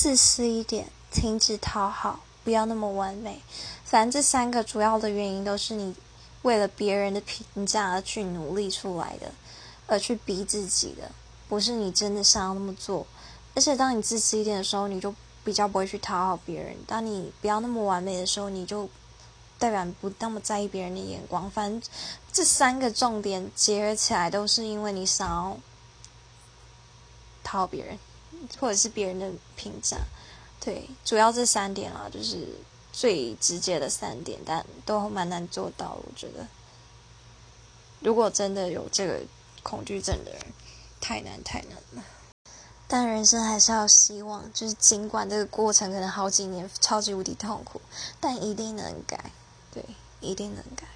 自私一点，停止讨好，不要那么完美。反正这三个主要的原因都是你为了别人的评价而去努力出来的，而去逼自己的，不是你真的想要那么做。而且当你自私一点的时候，你就比较不会去讨好别人。当你不要那么完美的时候，你就代表不那么在意别人的眼光。反正这三个重点结合起来，都是因为你想要讨好别人，或者是别人的评价。对，主要这三点啊，就是最直接的三点，但都蛮难做到。我觉得，如果真的有这个恐惧症的人，太难太难了。但人生还是要希望，就是尽管这个过程可能好几年超级无敌痛苦，但一定能改，对，一定能改。